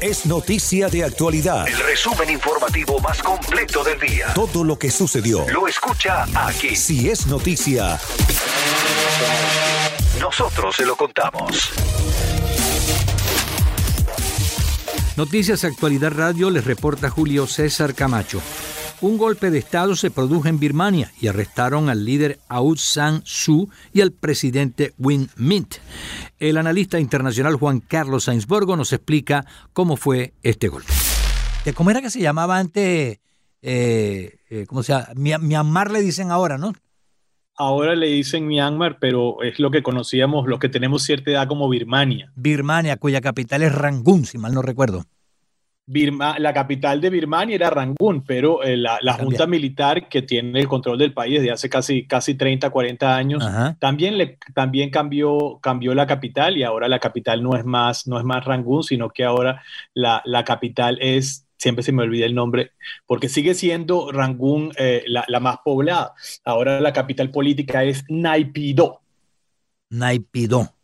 Es Noticia de Actualidad. El resumen informativo más completo del día. Todo lo que sucedió. Lo escucha aquí. Si es noticia, Nosotros se lo contamos. Noticias Actualidad Radio les reporta Julio César Camacho. Un golpe de Estado se produjo en Birmania y arrestaron al líder Aung San Suu y al presidente Win Mint. El analista internacional Juan Carlos Sainsborgo nos explica cómo fue este golpe. ¿Cómo era que se llamaba antes? Eh, eh, ¿Cómo se llama? Myanmar le dicen ahora, ¿no? Ahora le dicen Myanmar, pero es lo que conocíamos, los que tenemos cierta edad como Birmania. Birmania, cuya capital es Rangún, si mal no recuerdo. Birma- la capital de Birmania era Rangún, pero eh, la, junta militar que tiene el control del país desde hace casi, casi 30, 40 años, Ajá. también, le, también cambió, cambió la capital y ahora la capital no es más, no es más Rangún, sino que ahora la, la capital es, siempre se me olvida el nombre, porque sigue siendo Rangún eh, la, la más poblada. Ahora la capital política es Naypyidaw. Naipidó.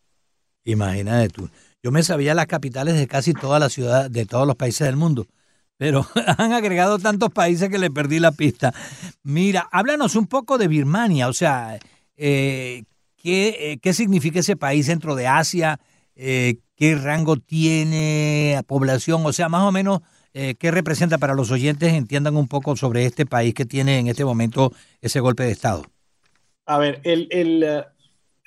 Imagínate tú. Yo me sabía las capitales de casi todas las ciudades, de todos los países del mundo, pero han agregado tantos países que le perdí la pista. Mira, háblanos un poco de Birmania, o sea, eh, ¿qué, eh, qué significa ese país dentro de Asia? Eh, ¿Qué rango tiene población? O sea, más o menos, ¿qué representa para los oyentes? Entiendan un poco sobre este país que tiene en este momento ese golpe de Estado. A ver, el, el,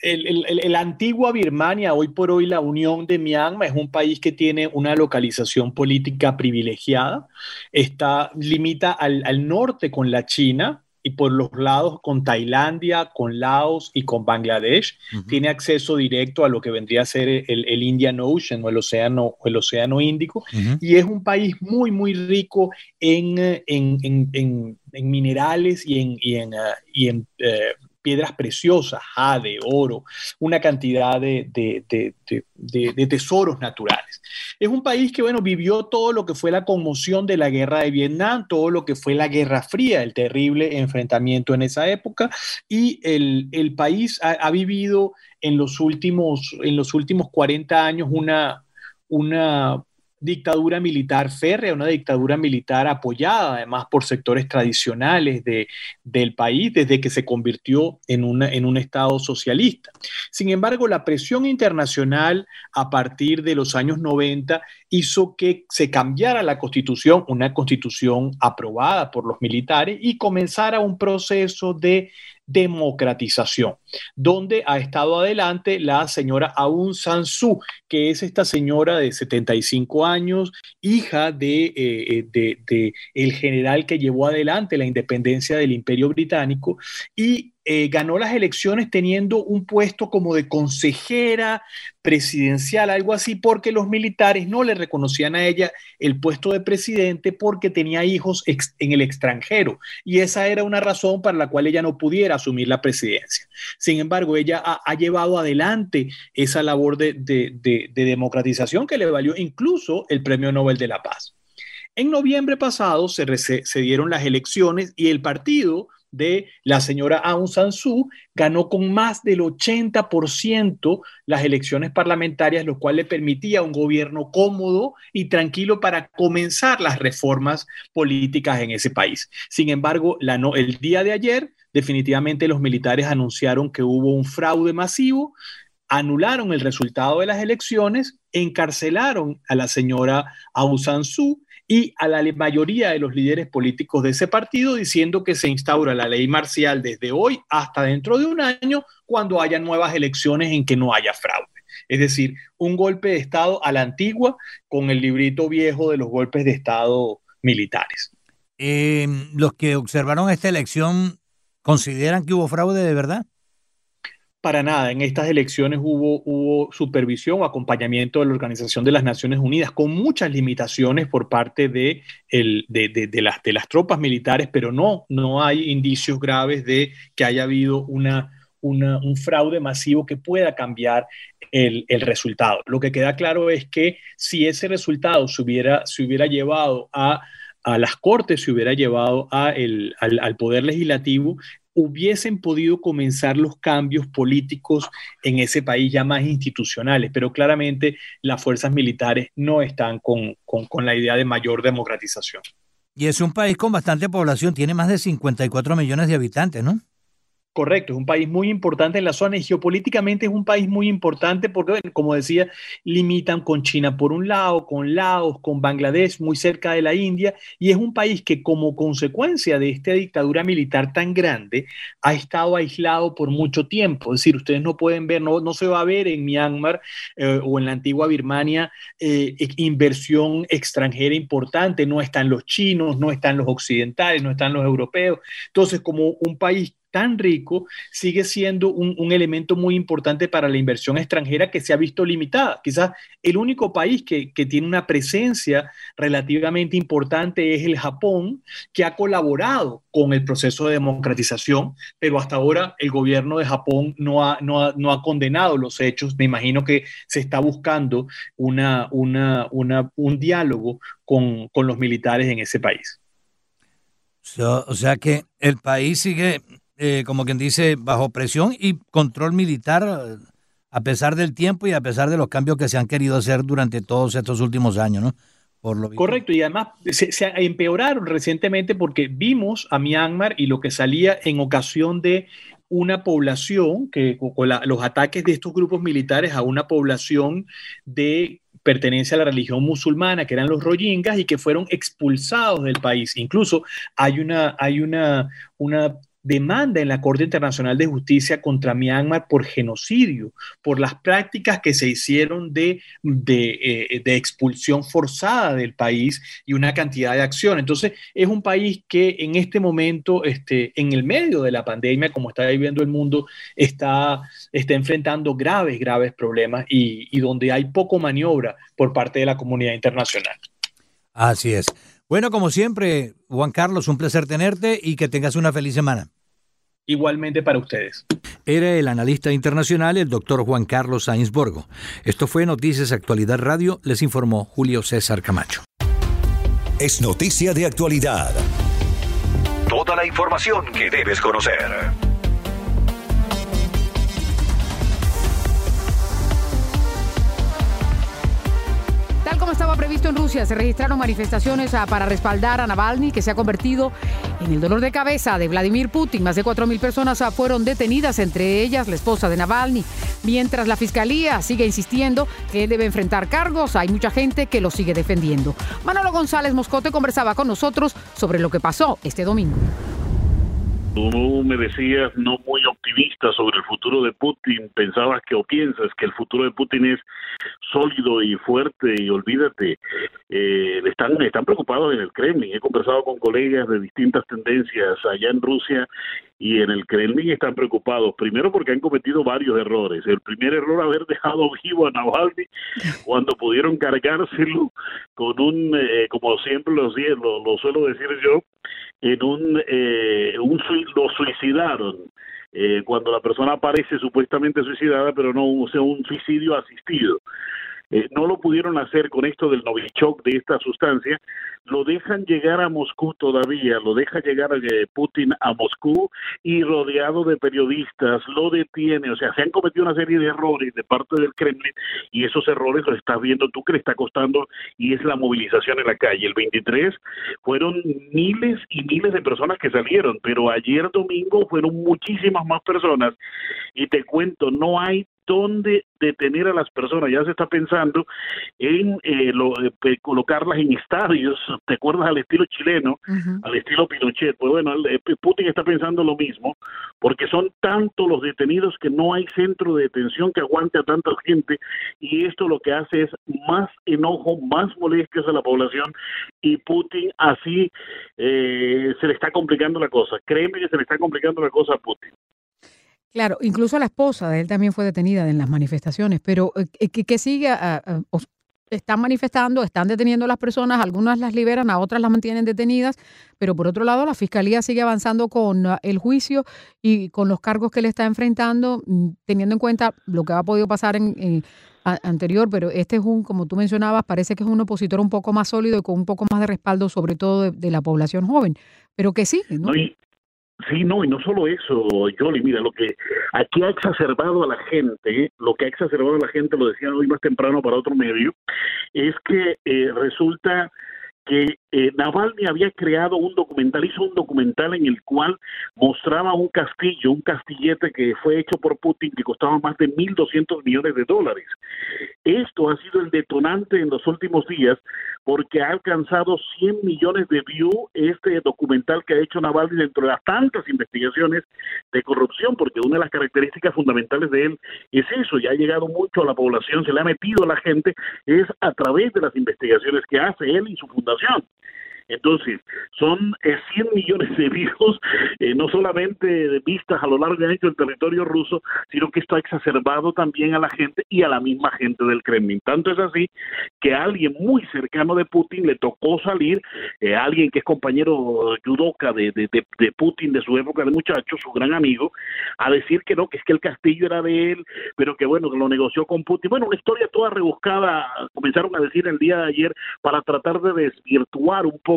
el, el- el- antigua Birmania, hoy por hoy la Unión de Myanmar, es un país que tiene una localización política privilegiada. Está, limita al, al norte con la China y por los lados con Tailandia, con Laos y con Bangladesh. Tiene acceso directo a lo que vendría a ser el, el Indian Ocean o el Océano, el océano Índico y es un país muy, muy rico en, en, en- en- en minerales y en, y en, ah, y eh, piedras preciosas, jade, oro, una cantidad de, de- de- de- tesoros naturales. Es un país que, bueno, vivió todo lo que fue la conmoción de la guerra de Vietnam, todo lo que fue la Guerra Fría, el terrible enfrentamiento en esa época, y el, el país ha, ha vivido en los últimos, en los últimos 40 años una, una dictadura militar férrea, una dictadura militar apoyada además por sectores tradicionales de, del país desde que se convirtió en, una, en un Estado socialista. Sin embargo, la presión internacional a partir de los años 90 hizo que se cambiara la constitución, una constitución aprobada por los militares, y comenzara un proceso de democratización, donde ha estado adelante la señora Aung San Suu, que es esta señora de 75 años, hija de, eh, de, el general que llevó adelante la independencia del Imperio Británico y eh, ganó las elecciones teniendo un puesto como de consejera presidencial, algo así, porque los militares no le reconocían a ella el puesto de presidente porque tenía hijos en el extranjero. Y esa era una razón para la cual ella no pudiera asumir la presidencia. Sin embargo, ella ha, llevado adelante esa labor de, de- de- de democratización que le valió incluso el Premio Nobel de la Paz. En noviembre pasado se, se dieron las elecciones y el partido de la señora Aung San Suu ganó con más del 80% las elecciones parlamentarias, lo cual le permitía un gobierno cómodo y tranquilo para comenzar las reformas políticas en ese país. Sin embargo, la no- el día de ayer, definitivamente los militares anunciaron que hubo un fraude masivo, anularon el resultado de las elecciones, encarcelaron a la señora Aung San Suu y a la mayoría de los líderes políticos de ese partido diciendo que se instaura la ley marcial desde hoy hasta dentro de un año cuando haya nuevas elecciones en que no haya fraude. Es decir, un golpe de Estado a la antigua con el librito viejo de los golpes de Estado militares. Eh, los que observaron esta elección consideran que hubo fraude de verdad. Para nada, en estas elecciones hubo, hubo supervisión o acompañamiento de la Organización de las Naciones Unidas con muchas limitaciones por parte de, el, de, de, las, de las tropas militares, pero no, no hay indicios graves de que haya habido una, una, un fraude masivo que pueda cambiar el, el, resultado. Lo que queda claro es que si ese resultado se hubiera, se hubiera llevado a a las Cortes, se hubiera llevado al, al, Poder Legislativo, hubiesen podido comenzar los cambios políticos en ese país ya más institucionales, pero claramente las fuerzas militares no están con, con, con la idea de mayor democratización. Y es un país con bastante población, tiene más de 54 millones de habitantes, ¿no? Correcto, es un país muy importante en la zona y geopolíticamente es un país muy importante porque, como decía, limitan con China por un lado, con Laos, con Bangladesh, muy cerca de la India, y es un país que como consecuencia de esta dictadura militar tan grande ha estado aislado por mucho tiempo. Es decir, ustedes no pueden ver, no, no se va a ver en Myanmar eh, o en la antigua Birmania eh, inversión extranjera importante, no están los chinos, no están los occidentales, no están los europeos. Entonces, como un país tan rico, sigue siendo un, elemento muy importante para la inversión extranjera que se ha visto limitada. Quizás el único país que, que, tiene una presencia relativamente importante es el Japón, que ha colaborado con el proceso de democratización, pero hasta ahora el gobierno de Japón no ha, no ha, no ha condenado los hechos. Me imagino que se está buscando una, una, una, un diálogo con, con los militares en ese país. O sea que el país sigue eh, como quien dice, bajo presión y control militar a pesar del tiempo y a pesar de los cambios que se han querido hacer durante todos estos últimos años, ¿no? Correcto, y además se, empeoraron recientemente porque vimos a Myanmar y lo que salía en ocasión de una población, que los ataques de estos grupos militares a una población de pertenencia a la religión musulmana, que eran los rohingyas, y que fueron expulsados del país. Incluso hay una, hay una, una demanda en la Corte Internacional de Justicia contra Myanmar por genocidio, por las prácticas que se hicieron de, eh, de, expulsión forzada del país y una cantidad de acción. Entonces, es un país que en este momento, este, en el medio de la pandemia, como está viviendo el mundo, está, está enfrentando graves, graves problemas y, y donde hay poco maniobra por parte de la comunidad internacional. Así es. Bueno, como siempre, Juan Carlos, un placer tenerte y que tengas una feliz semana. Igualmente para ustedes. Era el analista internacional, el doctor Juan Carlos Sainz Borgo. Esto fue Noticias Actualidad Radio, les informó Julio César Camacho. Es noticia de actualidad. Toda la información que debes conocer. Tal como estaba previsto en Rusia, se registraron manifestaciones para respaldar a Navalny, que se ha convertido en el dolor de cabeza de Vladimir Putin. Más de 4.000 personas fueron detenidas, entre ellas la esposa de Navalny. Mientras la fiscalía sigue insistiendo que él debe enfrentar cargos, hay mucha gente que lo sigue defendiendo. Manolo González Moscote conversaba con nosotros sobre lo que pasó este domingo. Tú me decías no muy optimista sobre el futuro de Putin, pensabas que o piensas que el futuro de Putin es sólido y fuerte y olvídate, eh, están, están preocupados en el Kremlin. He conversado con colegas de distintas tendencias allá en Rusia y en el Kremlin están preocupados, primero porque han cometido varios errores. El primer error, haber dejado vivo a Navalny cuando pudieron cargárselo con un, eh, como siempre lo, lo, lo, suelo decir yo, en un, eh, un lo suicidaron. Eh, cuando la persona aparece supuestamente suicidada, pero no o sea, un suicidio asistido. Eh, no lo pudieron hacer con esto del Novichok, de esta sustancia, lo dejan llegar a Moscú todavía, lo deja llegar eh, Putin a Moscú y rodeado de periodistas, lo detiene, o sea, se han cometido una serie de errores de parte del Kremlin y esos errores los estás viendo tú que le está costando y es la movilización en la calle. El 23 fueron miles y miles de personas que salieron, pero ayer domingo fueron muchísimas más personas. Y te cuento, no hay dónde detener a las personas. Ya se está pensando en eh, lo, eh, colocarlas en estadios, ¿te acuerdas? Al estilo chileno, uh -huh. al estilo Pinochet. Pues bueno, el, Putin está pensando lo mismo, porque son tantos los detenidos que no hay centro de detención que aguante a tanta gente, y esto lo que hace es más enojo, más molestias a la población, y Putin así eh, se le está complicando la cosa. Créeme que se le está complicando la cosa a Putin. Claro, incluso la esposa de él también fue detenida en las manifestaciones, pero eh, ¿qué, qué sigue? Ah, ah, están manifestando, están deteniendo a las personas, algunas las liberan, a otras las mantienen detenidas, pero por otro lado la fiscalía sigue avanzando con ah, el juicio y con los cargos que le está enfrentando, mm, teniendo en cuenta lo que ha podido pasar en, en- anterior, pero este es un, como tú mencionabas, parece que es un opositor un poco más sólido y con un poco más de respaldo, sobre todo de, de la población joven, pero que sí, ¿no? Sí, no, y no solo eso, Yoli, mira, lo que aquí ha exacerbado a la gente, lo que ha exacerbado a la gente, lo decía hoy más temprano para otro medio, es que eh, resulta que eh, Navalny había creado un documental, hizo un documental en el cual mostraba un castillo, un castillete que fue hecho por Putin que costaba más de 1.200 millones de dólares. Esto ha sido el detonante en los últimos días porque ha alcanzado 100 millones de views este documental que ha hecho Navalny dentro de las tantas investigaciones de corrupción, porque una de las características fundamentales de él es eso, y ha llegado mucho a la población, se le ha metido a la gente, es a través de las investigaciones que hace él y su fundación. Entonces, son eh, 100 millones de views, eh, no solamente de vistas a lo largo y ancho del territorio ruso, sino que esto ha exacerbado también a la gente y a la misma gente del Kremlin. Tanto es así que alguien muy cercano de Putin le tocó salir, eh, alguien que es compañero judoka de, de, de, de Putin de su época de muchacho, su gran amigo, a decir que no, que es que el castillo era de él, pero que bueno, lo negoció con Putin. Bueno, una historia toda rebuscada, comenzaron a decir el día de ayer, para tratar de desvirtuar un poco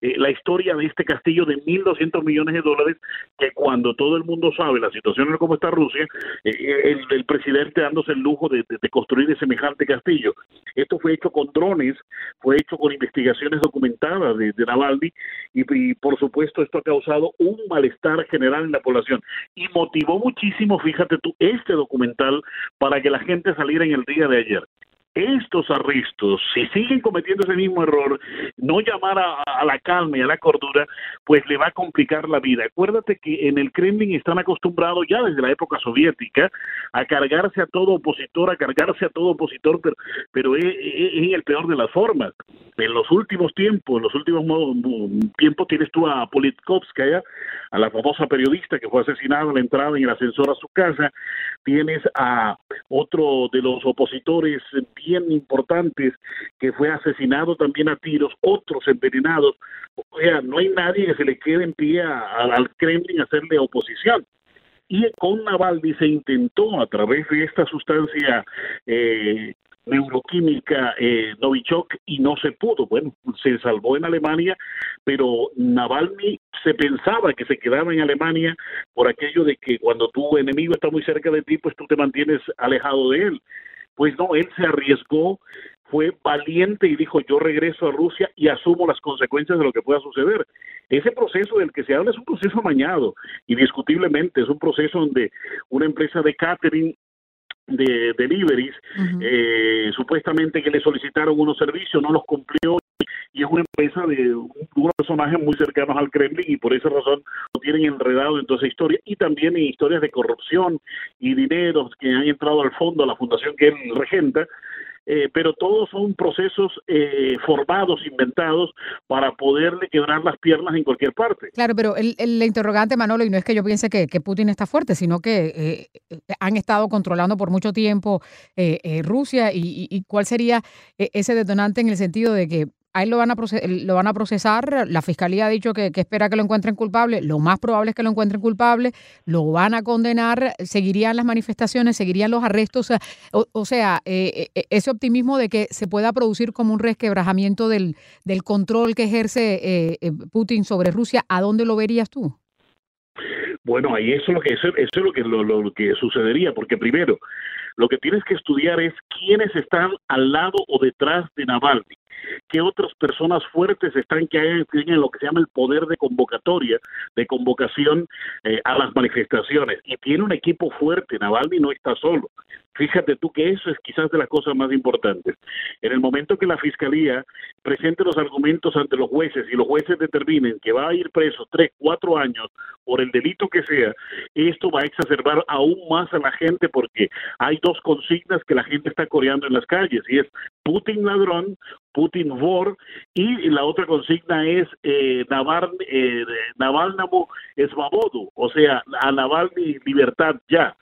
eh, la historia de este castillo de 1.200 millones de dólares, que cuando todo el mundo sabe la situación en cómo está Rusia, eh, el, el presidente dándose el lujo de, de, de construir semejante castillo. Esto fue hecho con drones, fue hecho con investigaciones documentadas de, de Navalny y, y, por supuesto esto ha causado un malestar general en la población y motivó muchísimo, fíjate tú, este documental para que la gente saliera en el día de ayer estos arrestos, si siguen cometiendo ese mismo error, no llamar a, a, la calma y a la cordura, pues le va a complicar la vida. Acuérdate que en el Kremlin están acostumbrados ya desde la época soviética a cargarse a todo opositor, a cargarse a todo opositor, pero, pero es, el peor de las formas. En los últimos tiempos, en los últimos tiempos tienes tú a Politkovskaya, a la famosa periodista que fue asesinada a la entrada en el ascensor a su casa, tienes a otro de los opositores importantes que fue asesinado también a tiros, otros envenenados. O sea, no hay nadie que se le quede en pie a, al Kremlin hacerle oposición. Y con Navalny se intentó a través de esta sustancia eh, neuroquímica eh, Novichok y no se pudo. Bueno, se salvó en Alemania, pero Navalny se pensaba que se quedaba en Alemania por aquello de que cuando tu enemigo está muy cerca de ti, pues tú te mantienes alejado de él. Pues no, él se arriesgó, fue valiente y dijo yo regreso a Rusia y asumo las consecuencias de lo que pueda suceder. Ese proceso del que se habla es un proceso amañado, indiscutiblemente, es un proceso donde una empresa de catering de deliveries, uh -huh. eh, supuestamente que le solicitaron unos servicios, no los cumplió y es una empresa de unos personajes muy cercanos al Kremlin y por esa razón lo tienen enredado en toda esa historia y también en historias de corrupción y dineros que han entrado al fondo a la fundación que él regenta eh, pero todos son procesos eh, formados, inventados, para poderle quebrar las piernas en cualquier parte. Claro, pero el, el interrogante, Manolo, y no es que yo piense que, que Putin está fuerte, sino que eh, han estado controlando por mucho tiempo eh, Rusia, y, cuál sería eh, ese detonante en el sentido de que a él lo van a, lo van a procesar, la fiscalía ha dicho que, espera que lo encuentren culpable, lo más probable es que lo encuentren culpable, lo van a condenar, seguirían las manifestaciones, seguirían los arrestos, o, sea, eh, ese optimismo de que se pueda producir como un resquebrajamiento del, control que ejerce eh, Putin sobre Rusia, ¿a dónde lo verías tú? Bueno, ahí eso es lo que eso, es lo que lo, que sucedería, porque primero lo que tienes que estudiar es quiénes están al lado o detrás de Navalny qué otras personas fuertes están que hay, tienen lo que se llama el poder de convocatoria, de convocación eh, a las manifestaciones. Y tiene un equipo fuerte, Navalny no está solo. Fíjate tú que eso es quizás de las cosas más importantes. En el momento que la fiscalía presente los argumentos ante los jueces y los jueces determinen que va a ir preso tres, cuatro años por el delito que sea, esto va a exacerbar aún más a la gente porque hay dos consignas que la gente está coreando en las calles y es Putin ladrón, Putin vor, y la otra consigna es eh, Naval, eh, Navalnamo o sea, a Navalny libertad ya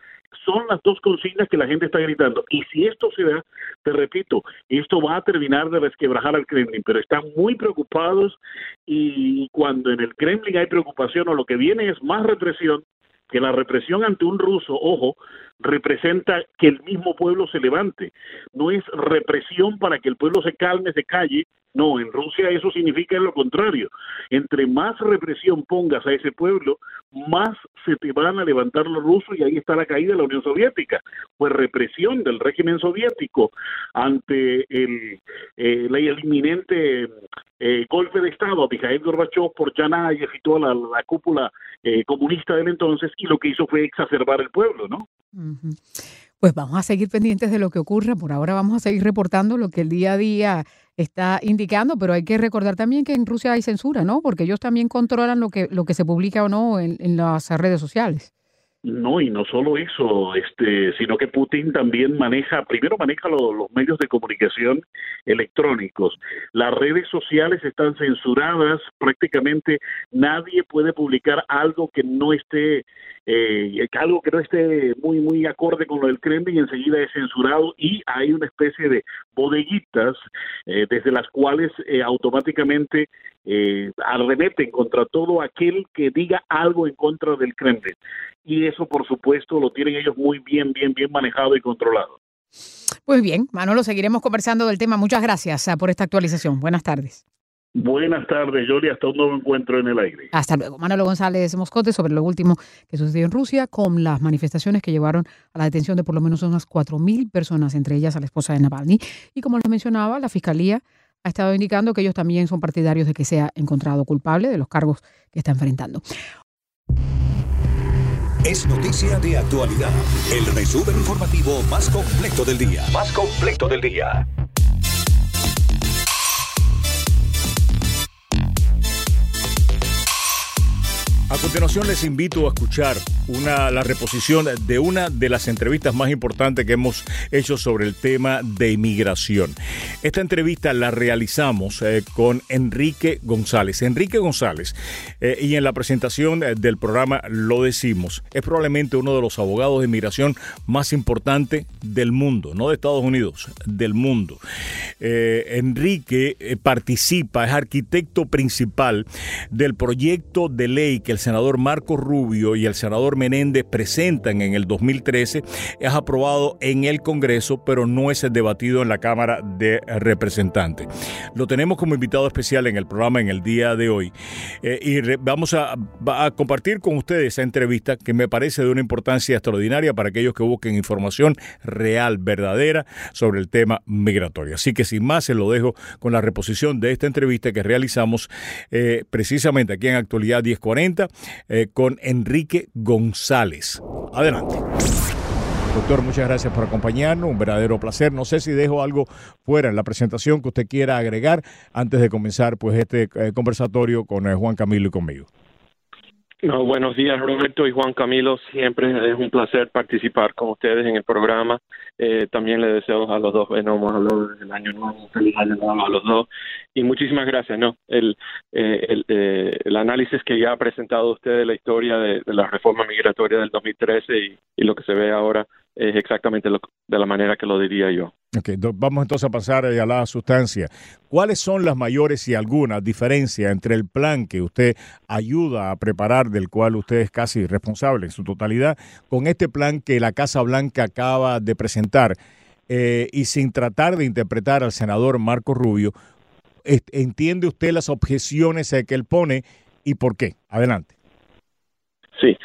son las dos consignas que la gente está gritando. Y si esto se da, te repito, esto va a terminar de resquebrajar al Kremlin, pero están muy preocupados y cuando en el Kremlin hay preocupación o lo que viene es más represión, que la represión ante un ruso, ojo, representa que el mismo pueblo se levante. No es represión para que el pueblo se calme, se calle. No, en Rusia eso significa lo contrario. Entre más represión pongas a ese pueblo, más se te van a levantar los rusos y ahí está la caída de la Unión Soviética. Pues represión del régimen soviético ante el, eh, el inminente eh, golpe de Estado a Mikhail Gorbachev por Yanayev y toda la, cúpula eh, comunista del entonces y lo que hizo fue exacerbar el pueblo, ¿no? Pues vamos a seguir pendientes de lo que ocurra. Por ahora vamos a seguir reportando lo que el día a día está indicando, pero hay que recordar también que en Rusia hay censura, ¿no? Porque ellos también controlan lo que, lo que se publica o no en, en las redes sociales. No, y no solo eso, este, sino que Putin también maneja, primero maneja los medios de comunicación electrónicos. Las redes sociales están censuradas, prácticamente nadie puede publicar algo que no esté, eh, algo que no esté muy, muy acorde con lo del Kremlin, enseguida es censurado y hay una especie de bodeguitas eh, desde las cuales eh, automáticamente eh, arremeten contra todo aquel que diga algo en contra del Kremlin. Y eso, por supuesto, lo tienen ellos muy bien, bien, bien manejado y controlado. Pues bien, Manolo, seguiremos conversando del tema. Muchas gracias ah, por esta actualización. Buenas tardes. Buenas tardes, Yoli. Hasta un nuevo encuentro en el aire. Hasta luego. Manolo González Moscote sobre lo último que sucedió en Rusia con las manifestaciones que llevaron a la detención de por lo menos unas 4.000 personas, entre ellas a la esposa de Navalny. Y como les mencionaba, la Fiscalía ha estado indicando que ellos también son partidarios de que sea encontrado culpable de los cargos que está enfrentando. Es noticia de actualidad. El resumen informativo más completo del día. Más completo del día. A continuación les invito a escuchar una, la reposición de una de las entrevistas más importantes que hemos hecho sobre el tema de inmigración. Esta entrevista la realizamos eh, con Enrique González. Enrique González, eh, y en la presentación eh, del programa lo decimos, es probablemente uno de los abogados de inmigración más importantes del mundo, no de Estados Unidos, del mundo. Enrique participa, es arquitecto principal del proyecto de ley que el senador Marco Rubio y el senador Menéndez presentan en el 2013 es aprobado en el Congreso, pero no es debatido en la Cámara de Representantes. Lo tenemos como invitado especial en el programa en el día de hoy eh, y vamos a, a compartir con ustedes esa entrevista que me parece de una importancia extraordinaria para aquellos que busquen información real, verdadera sobre el tema migratorio. Así que sin más se lo dejo con la reposición de esta entrevista que realizamos eh, precisamente aquí en Actualidad 1040 eh, con Enrique González. Adelante. Doctor, muchas gracias por acompañarnos, un verdadero placer. No sé si dejo algo fuera en la presentación que usted quiera agregar antes de comenzar pues este eh, conversatorio con eh, Juan Camilo y conmigo. No, buenos días, Roberto y Juan Camilo. Siempre es un placer participar con ustedes en el programa. Eh, también le deseo a los dos, bueno, hemos hablado del año nuevo, feliz año nuevo a los dos. Y muchísimas gracias, ¿no? El, eh, el, eh, el, análisis que ya ha presentado usted de la historia de, de la reforma migratoria del 2013 y, y lo que se ve ahora es exactamente lo, de la manera que lo diría yo. Okay, vamos entonces a pasar a la sustancia. ¿Cuáles son las mayores y algunas diferencias entre el plan que usted ayuda a preparar, del cual usted es casi responsable en su totalidad, con este plan que la Casa Blanca acaba de presentar? Eh, y sin tratar de interpretar al senador Marco Rubio, ¿entiende usted las objeciones que él pone y por qué? Adelante. Sí.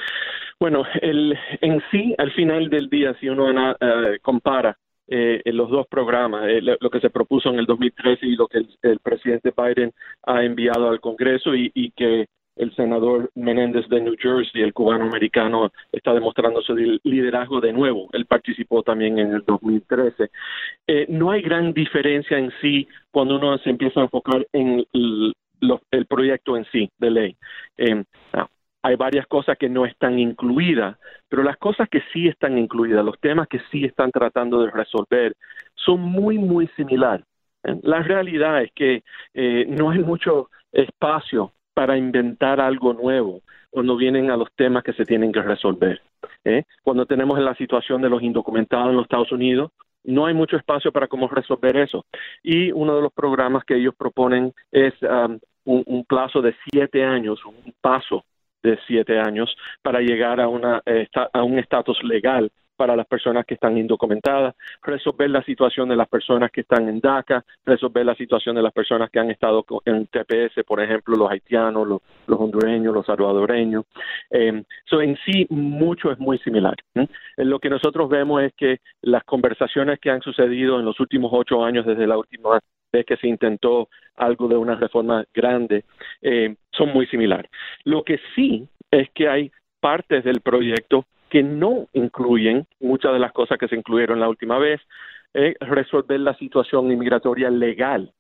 Bueno, en sí, al final del día, si uno uh, compara eh, los dos programas, eh, lo que se propuso en el 2013 y lo que el, presidente Biden ha enviado al Congreso y, y, que el senador Menéndez de New Jersey, el cubano americano, está demostrando su liderazgo de nuevo. Él participó también en el 2013. Eh, no hay gran diferencia en sí cuando uno se empieza a enfocar en el, proyecto en sí de ley. Eh, hay varias cosas que no están incluidas, pero las cosas que sí están incluidas, los temas que sí están tratando de resolver, son muy, muy similares. La realidad es que eh, no hay mucho espacio para inventar algo nuevo cuando vienen a los temas que se tienen que resolver. ¿eh? Cuando tenemos la situación de los indocumentados en los Estados Unidos, no hay mucho espacio para cómo resolver eso. Y uno de los programas que ellos proponen es um, un, plazo de siete años, un paso de siete años para llegar a, una, eh, a un estatus legal para las personas que están indocumentadas, resolver la situación de las personas que están en DACA, resolver la situación de las personas que han estado en TPS, por ejemplo, los haitianos, los, hondureños, los salvadoreños. Eh, en sí, mucho es muy similar. lo que nosotros vemos es que las conversaciones que han sucedido en los últimos ocho años, desde la última vez que se intentó algo de una reforma grande, eh, son muy similares. Lo que sí es que hay partes del proyecto que no incluyen muchas de las cosas que se incluyeron la última vez, eh, resolver la situación inmigratoria legal.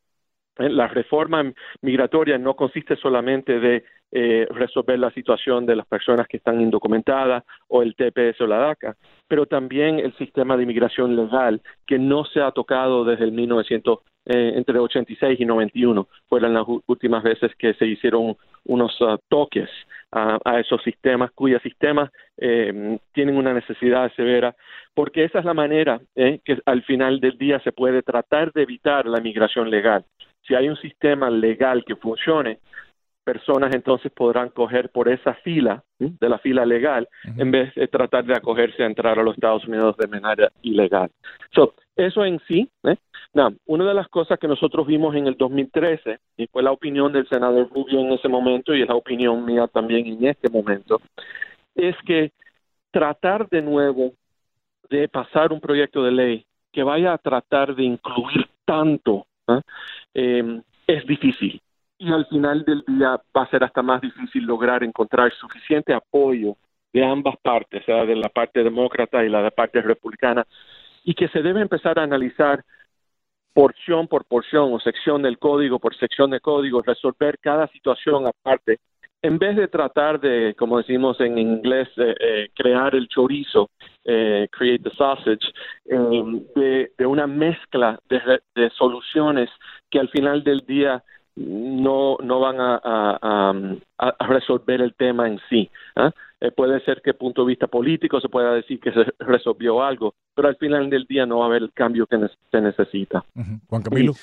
Eh, la reforma migratoria no consiste solamente de eh, resolver la situación de las personas que están indocumentadas o el TPS o la DACA, pero también el sistema de inmigración legal que no se ha tocado desde el 1900 eh, entre 86 y 91 fueron las últimas veces que se hicieron unos uh, toques a, esos sistemas, cuyos sistemas eh, tienen una necesidad severa, porque esa es la manera eh, que al final del día se puede tratar de evitar la migración legal. Si hay un sistema legal que funcione, personas entonces podrán coger por esa fila, de la fila legal, en vez de tratar de acogerse a entrar a los Estados Unidos de manera ilegal. So, eso en sí, ¿eh? una de las cosas que nosotros vimos en el 2013, y fue la opinión del senador Rubio en ese momento y es la opinión mía también en este momento, es que tratar de nuevo de pasar un proyecto de ley que vaya a tratar de incluir tanto ¿eh? Eh, es difícil y al final del día va a ser hasta más difícil lograr encontrar suficiente apoyo de ambas partes, sea de la parte demócrata y la parte republicana, y que se debe empezar a analizar porción por porción o sección del código por sección de código, resolver cada situación aparte, en vez de tratar de, como decimos en inglés, eh, eh, crear el chorizo, eh, create the sausage, de, una mezcla de soluciones que al final del día no, no van a, a, resolver el tema en sí. Eh, puede ser que punto de vista político se pueda decir que se resolvió algo, pero al final del día no va a haber el cambio que se necesita. Juan Camilo.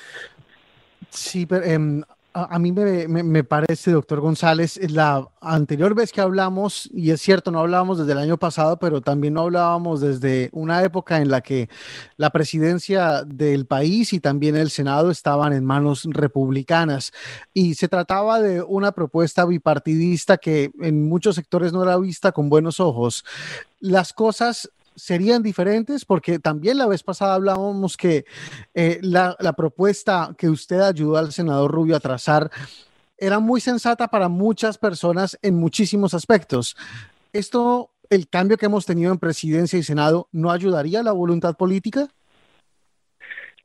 Sí, pero em, a, mí me, parece, doctor González, la anterior vez que hablamos, y es cierto, no hablábamos desde el año pasado, pero también no hablábamos desde una época en la que la presidencia del país y también el Senado estaban en manos republicanas. Y se trataba de una propuesta bipartidista que en muchos sectores no era vista con buenos ojos. Las cosas serían diferentes? Porque también la vez pasada hablábamos que eh, la, propuesta que usted ayudó al senador Rubio a trazar era muy sensata para muchas personas en muchísimos aspectos. ¿Esto, el cambio que hemos tenido en presidencia y senado, no ayudaría a la voluntad política?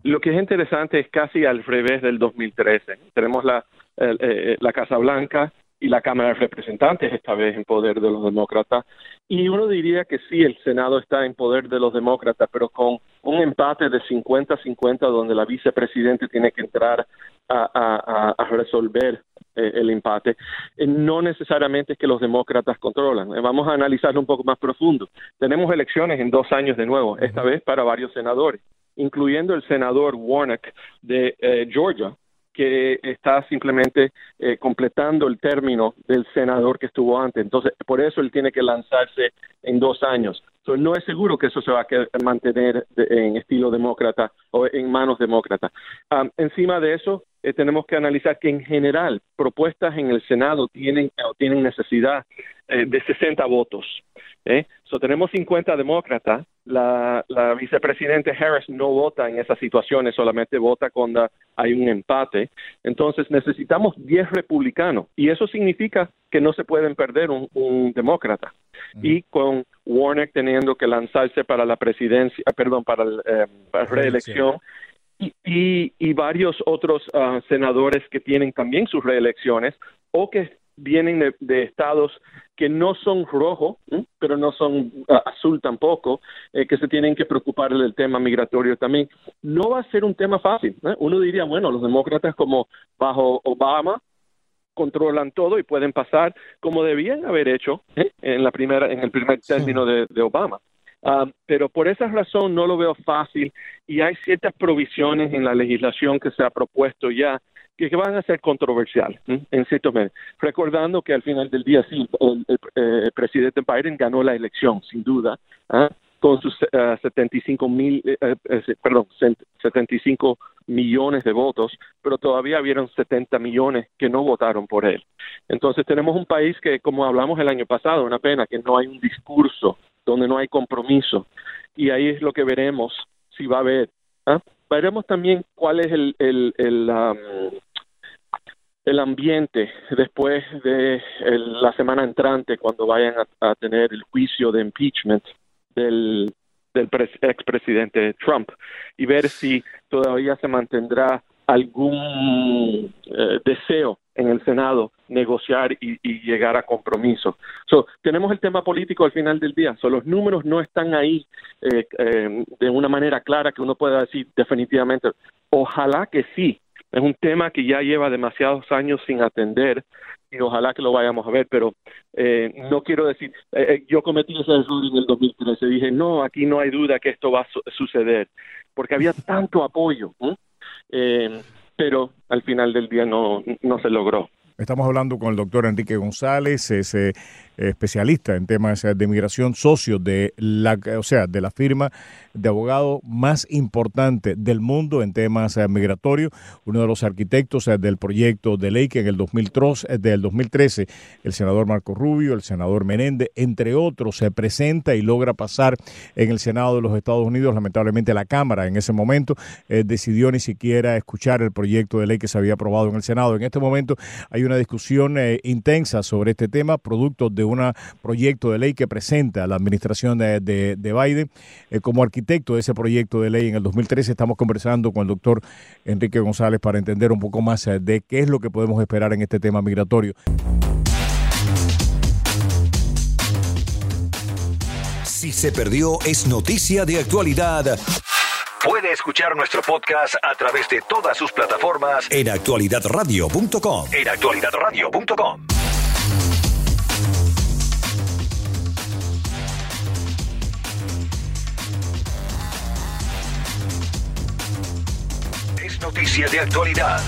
Lo que es interesante es casi al revés del 2013. Tenemos la, eh, la Casa Blanca y la Cámara de Representantes esta vez en poder de los demócratas. Y uno diría que sí, el Senado está en poder de los demócratas, pero con un empate de 50-50 donde la vicepresidente tiene que entrar a, resolver eh, el empate, eh, no necesariamente es que los demócratas controlan. Eh, vamos a analizarlo un poco más profundo. Tenemos elecciones en dos años de nuevo, esta vez para varios senadores, incluyendo el senador Warnock de Georgia, que está simplemente eh, completando el término del senador que estuvo antes. Entonces, por eso él tiene que lanzarse en dos años. Entonces, no es seguro que eso se va a mantener en estilo demócrata o en manos demócratas. encima de eso, eh, tenemos que analizar que en general propuestas en el Senado tienen, tienen necesidad eh, de 60 votos. ¿eh? So, tenemos 50 demócratas. La, la vicepresidente Harris no vota en esas situaciones, solamente vota cuando hay un empate. Entonces necesitamos 10 republicanos y eso significa que no se pueden perder un, demócrata. Y con Warner teniendo que lanzarse para la presidencia, perdón, para la eh, reelección. Y, y, varios otros ah, senadores que tienen también sus reelecciones o que vienen de, de estados que no son rojo, pero no son ah, azul tampoco, eh, que se tienen que preocupar del tema migratorio también. No va a ser un tema fácil. ¿eh? Uno diría, bueno, los demócratas como bajo Obama controlan todo y pueden pasar como debían haber hecho ¿eh? en la primera, en el primer término de, de Obama. Ah, pero por esa razón no lo veo fácil y hay ciertas provisiones en la legislación que se ha propuesto ya que, van a ser controversiales en ciertos medios. Recordando que al final del día sí, el, el, eh, presidente Biden ganó la elección, sin duda, ¿ah? con sus eh, 75 mil, eh, eh, perdón, 75 millones de votos, pero todavía hubieron 70 millones que no votaron por él. Entonces tenemos un país que, como hablamos el año pasado, una pena que no hay un discurso donde no hay compromiso. Y ahí es lo que veremos si va a haber. ¿ah? Veremos también cuál es el, el, el, um, el ambiente después de el, la semana entrante, cuando vayan a, a tener el juicio de impeachment del, del expresidente Trump y ver si todavía se mantendrá algún eh, deseo en el Senado negociar y, y llegar a compromiso. So, tenemos el tema político al final del día. So, los números no están ahí eh, eh, de una manera clara que uno pueda decir definitivamente. Ojalá que sí. Es un tema que ya lleva demasiados años sin atender y ojalá que lo vayamos a ver, pero eh, no quiero decir, eh, eh, yo cometí ese error en el 2013, dije, no, aquí no hay duda que esto va a su suceder, porque había tanto apoyo. Pero al final del día no, no se logró. Estamos hablando con el doctor Enrique González, es eh, especialista en temas de migración, socio de la, o sea, de la firma de abogado más importante del mundo en temas eh, migratorios, uno de los arquitectos eh, del proyecto de ley que en el 2003, del 2013 el senador Marco Rubio, el senador Menéndez, entre otros, se presenta y logra pasar en el Senado de los Estados Unidos. Lamentablemente la Cámara en ese momento eh, decidió ni siquiera escuchar el proyecto de ley que se había aprobado en el Senado. En este momento hay una discusión eh, intensa sobre este tema, producto de un proyecto de ley que presenta la administración de, de, de Biden. Eh, como arquitecto de ese proyecto de ley en el 2013 estamos conversando con el doctor Enrique González para entender un poco más eh, de qué es lo que podemos esperar en este tema migratorio. Si se perdió, es noticia de actualidad Puede escuchar nuestro podcast a través de todas sus plataformas en actualidadradio.com. en actualidadradio.com. noticia de actualidad.